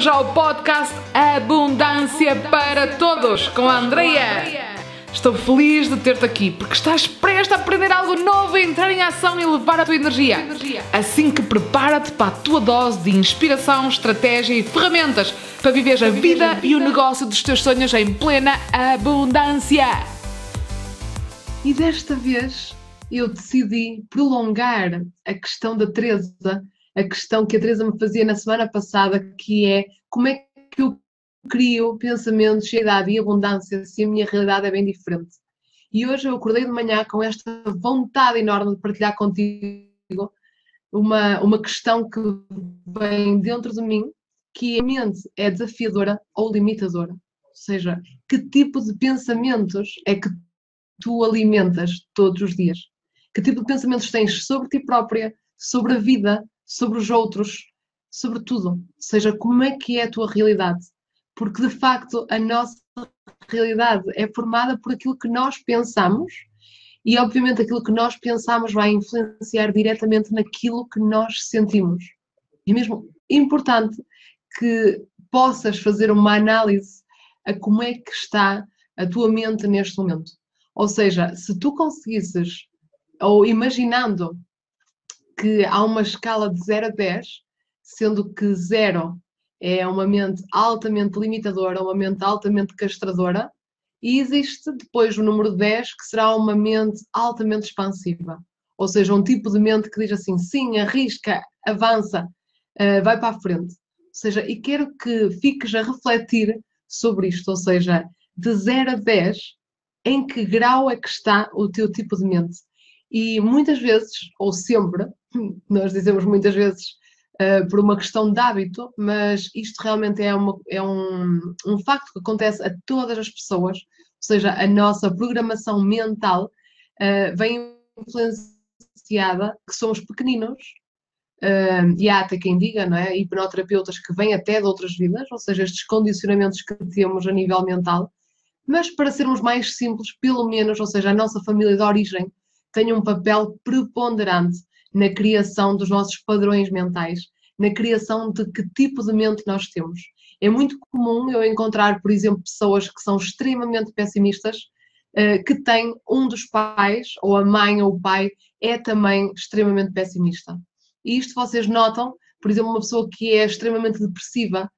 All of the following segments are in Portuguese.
bem-vindos ao podcast Abundância para Todos com a Andrea. Estou feliz de ter-te aqui porque estás prestes a aprender algo novo, entrar em ação e levar a tua energia. Assim que prepara-te para a tua dose de inspiração, estratégia e ferramentas para viver a vida e o negócio dos teus sonhos em plena abundância. E desta vez eu decidi prolongar a questão da Teresa a questão que a Teresa me fazia na semana passada, que é como é que eu crio pensamentos de idade e abundância se a minha realidade é bem diferente. E hoje eu acordei de manhã com esta vontade enorme de partilhar contigo uma, uma questão que vem dentro de mim, que a mente é desafiadora ou limitadora. Ou seja, que tipo de pensamentos é que tu alimentas todos os dias? Que tipo de pensamentos tens sobre ti própria, sobre a vida, sobre os outros, sobre tudo. Ou seja, como é que é a tua realidade? Porque de facto a nossa realidade é formada por aquilo que nós pensamos e obviamente aquilo que nós pensamos vai influenciar diretamente naquilo que nós sentimos. É mesmo importante que possas fazer uma análise a como é que está a tua mente neste momento. Ou seja, se tu conseguisses, ou imaginando que há uma escala de 0 a 10, sendo que 0 é uma mente altamente limitadora, uma mente altamente castradora, e existe depois o número 10, que será uma mente altamente expansiva. Ou seja, um tipo de mente que diz assim: sim, arrisca, avança, uh, vai para a frente. Ou seja, e quero que fiques a refletir sobre isto. Ou seja, de 0 a 10, em que grau é que está o teu tipo de mente? E muitas vezes, ou sempre, nós dizemos muitas vezes uh, por uma questão de hábito, mas isto realmente é, uma, é um, um facto que acontece a todas as pessoas, ou seja, a nossa programação mental uh, vem influenciada que somos pequeninos, uh, e há até quem diga, não é? Hipnoterapeutas que vêm até de outras vidas, ou seja, estes condicionamentos que temos a nível mental, mas para sermos mais simples, pelo menos, ou seja, a nossa família de origem tem um papel preponderante na criação dos nossos padrões mentais, na criação de que tipo de mente nós temos. É muito comum eu encontrar, por exemplo, pessoas que são extremamente pessimistas, eh, que têm um dos pais, ou a mãe ou o pai, é também extremamente pessimista. E isto vocês notam, por exemplo, uma pessoa que é extremamente depressiva,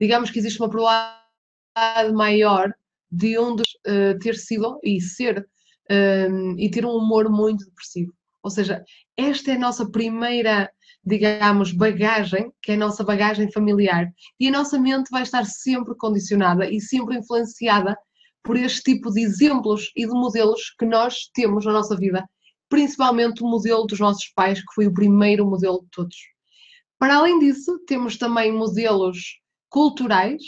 digamos que existe uma probabilidade maior de um dos uh, ter sido e ser um, e ter um humor muito depressivo. Ou seja, esta é a nossa primeira, digamos, bagagem, que é a nossa bagagem familiar. E a nossa mente vai estar sempre condicionada e sempre influenciada por este tipo de exemplos e de modelos que nós temos na nossa vida, principalmente o modelo dos nossos pais, que foi o primeiro modelo de todos. Para além disso, temos também modelos culturais,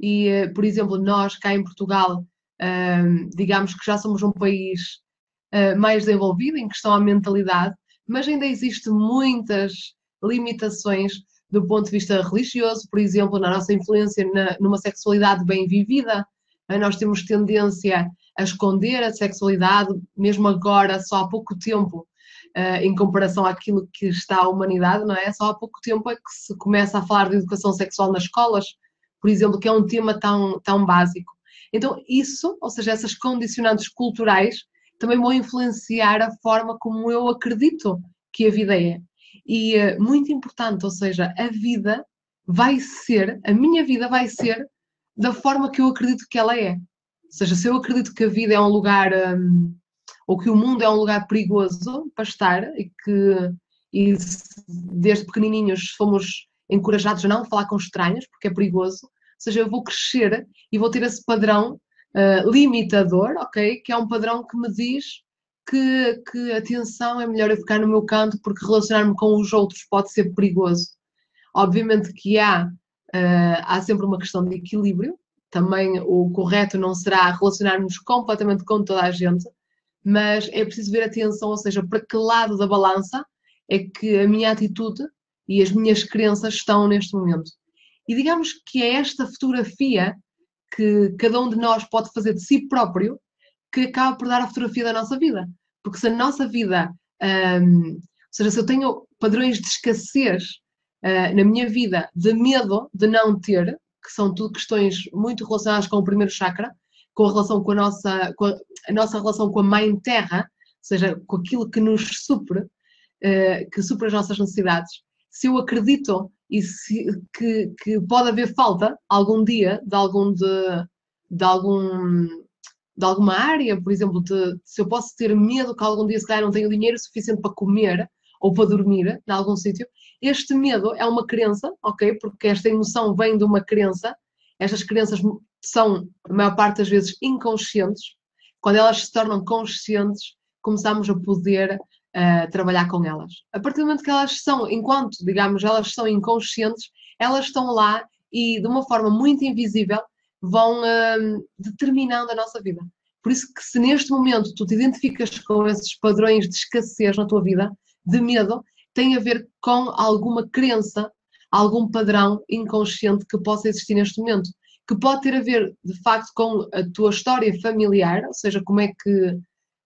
e, eh, por exemplo, nós cá em Portugal digamos que já somos um país uh, mais desenvolvido em questão à mentalidade, mas ainda existe muitas limitações do ponto de vista religioso, por exemplo, na nossa influência na, numa sexualidade bem vivida, uh, nós temos tendência a esconder a sexualidade, mesmo agora, só há pouco tempo, uh, em comparação àquilo que está a humanidade, não é? Só há pouco tempo é que se começa a falar de educação sexual nas escolas, por exemplo, que é um tema tão, tão básico. Então, isso, ou seja, essas condicionantes culturais, também vão influenciar a forma como eu acredito que a vida é. E uh, muito importante, ou seja, a vida vai ser, a minha vida vai ser da forma que eu acredito que ela é. Ou seja, se eu acredito que a vida é um lugar, um, ou que o mundo é um lugar perigoso para estar, e que e desde pequenininhos fomos encorajados a não falar com estranhos, porque é perigoso, seja, eu vou crescer e vou ter esse padrão uh, limitador, ok? Que é um padrão que me diz que, que atenção é melhor eu ficar no meu canto porque relacionar-me com os outros pode ser perigoso. Obviamente que há, uh, há sempre uma questão de equilíbrio, também o correto não será relacionar-nos completamente com toda a gente, mas é preciso ver atenção, ou seja, para que lado da balança é que a minha atitude e as minhas crenças estão neste momento. E digamos que é esta fotografia que cada um de nós pode fazer de si próprio que acaba por dar a fotografia da nossa vida. Porque se a nossa vida, um, ou seja, se eu tenho padrões de escassez uh, na minha vida de medo de não ter, que são tudo questões muito relacionadas com o primeiro chakra, com a relação com a nossa, com a, a nossa relação com a mãe terra, ou seja, com aquilo que nos supre, uh, que supre as nossas necessidades. Se eu acredito e se, que, que pode haver falta algum dia de algum de, de algum de alguma área, por exemplo, de, se eu posso ter medo que algum dia se calhar não tenho dinheiro suficiente para comer ou para dormir em algum sítio, este medo é uma crença, ok? Porque esta emoção vem de uma crença, estas crenças são, a maior parte das vezes, inconscientes. Quando elas se tornam conscientes, começamos a poder uh, trabalhar com elas. A partir do momento que elas são, enquanto, digamos, elas são inconscientes, elas estão lá e, de uma forma muito invisível, vão uh, determinando a nossa vida. Por isso que se neste momento tu te identificas com esses padrões de escassez na tua vida, de medo, tem a ver com alguma crença, algum padrão inconsciente que possa existir neste momento, que pode ter a ver, de facto, com a tua história familiar, ou seja, como é que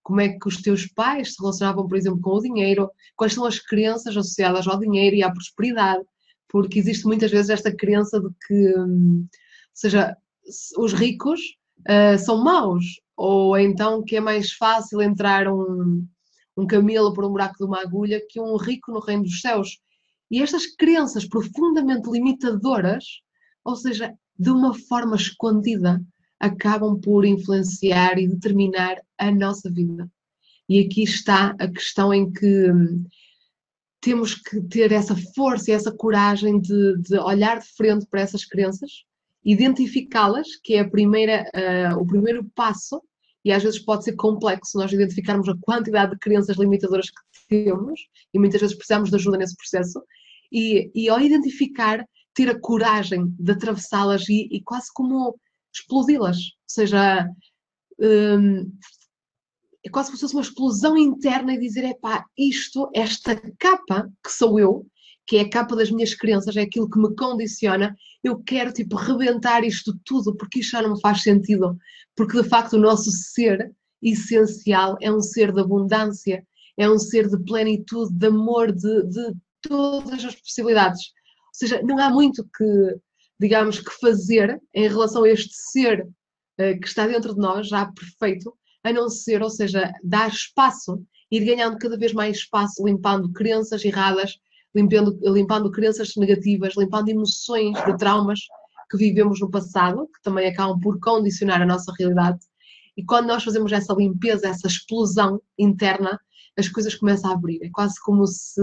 como é que os teus pais se relacionavam, por exemplo, com o dinheiro, quais são as crenças associadas ao dinheiro e à prosperidade, porque existe muitas vezes esta crença de que, hum, seja, os ricos uh, são maus, ou então que é mais fácil entrar um, um camelo por um buraco de uma agulha que um rico no reino dos céus. E estas crenças profundamente limitadoras, ou seja, de uma forma escondida, acabam por influenciar e determinar a nossa vida. E aqui está a questão em que hum, temos que ter essa força e essa coragem de, de olhar de frente para essas crenças, identificá-las, que é a primeira, uh, o primeiro passo, e às vezes pode ser complexo nós identificarmos a quantidade de crenças limitadoras que temos, e muitas vezes precisamos de ajuda nesse processo, e, e ao identificar, ter a coragem de atravessá-las e, e quase como explodi-las. Ou seja, um, é quase como se fosse uma explosão interna e dizer: epá, isto, esta capa que sou eu, que é a capa das minhas crenças, é aquilo que me condiciona, eu quero tipo rebentar isto tudo porque isto já não me faz sentido. Porque de facto o nosso ser essencial é um ser de abundância, é um ser de plenitude, de amor, de, de todas as possibilidades. Ou seja, não há muito que, digamos, que fazer em relação a este ser uh, que está dentro de nós, já perfeito, a não ser, ou seja, dar espaço, ir ganhando cada vez mais espaço, limpando crenças erradas, limpando, limpando crenças negativas, limpando emoções de traumas que vivemos no passado, que também acabam por condicionar a nossa realidade. E quando nós fazemos essa limpeza, essa explosão interna, as coisas começam a abrir. É quase como se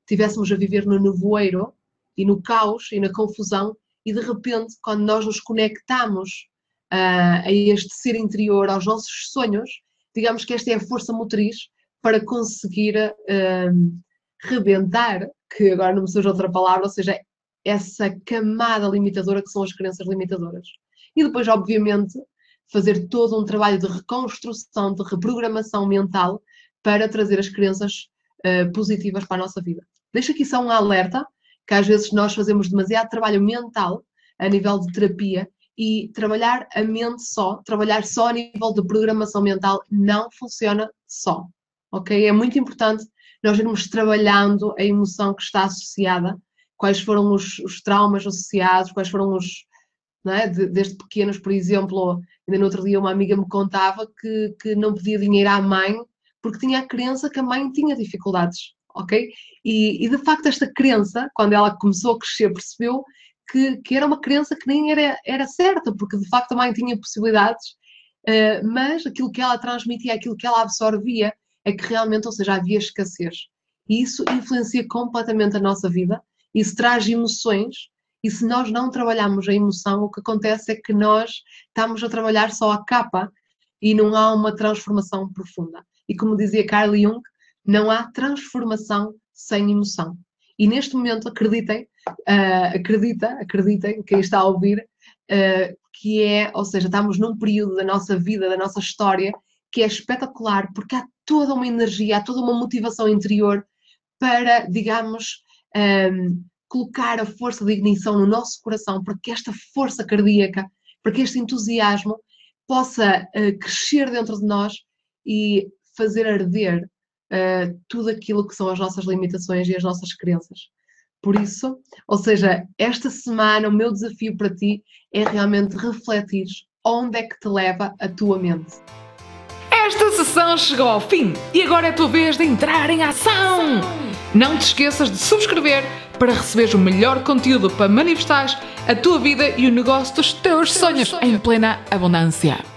estivéssemos a viver no nevoeiro e no caos e na confusão, e de repente, quando nós nos conectamos uh, a este ser interior, aos nossos sonhos, digamos que esta é a força motriz para conseguir uh, rebentar, que agora não me surge outra palavra, ou seja, essa camada limitadora que são as crenças limitadoras. E depois, obviamente, fazer todo um trabalho de reconstrução, de reprogramação mental para trazer as crenças uh, positivas para a nossa vida. Deixo aqui só um alerta, que às vezes nós fazemos demasiado trabalho mental a nível de terapia e trabalhar a mente só, trabalhar só a nível de programação mental não funciona só, ok? É muito importante nós irmos trabalhando a emoção que está associada, quais foram os, os traumas associados, quais foram os, é? de, desde pequenos, por exemplo, ainda no outro dia uma amiga me contava que, que não pedia dinheiro à mãe porque tinha a crença que a mãe tinha dificuldades, ok? E, e de facto esta crença, quando ela começou a crescer, percebeu que, que era uma crença que nem era, era certa, porque de facto a mãe tinha possibilidades, uh, mas aquilo que ela transmitia, aquilo que ela absorvia, é que realmente, ou seja, havia escassez. E isso influencia completamente a nossa vida, isso traz emoções, e se nós não trabalharmos a emoção, o que acontece é que nós estamos a trabalhar só a capa e não há uma transformação profunda. E como dizia Carl Jung, não há transformação sem emoção. E neste momento, acreditem, uh, acredita, acreditem, quem está a ouvir, uh, que é, ou seja, estamos num período da nossa vida, da nossa história, que é espetacular, porque há toda uma energia, há toda uma motivação interior para, digamos, um, ehm, colocar a força de ignição no nosso coração, para que esta força cardíaca, para que este entusiasmo possa uh, crescer dentro de nós e fazer arder uh, tudo aquilo que são as nossas limitações e as nossas crenças. Por isso, ou seja, esta semana o meu desafio para ti é realmente refletir onde é que te leva a tua mente. Esta sessão chegou ao fim e agora é a tua vez de entrar em ação! Não te esqueças de subscrever para receberes o melhor conteúdo para manifestar a tua vida e o negócio dos teus sonhos em plena abundância.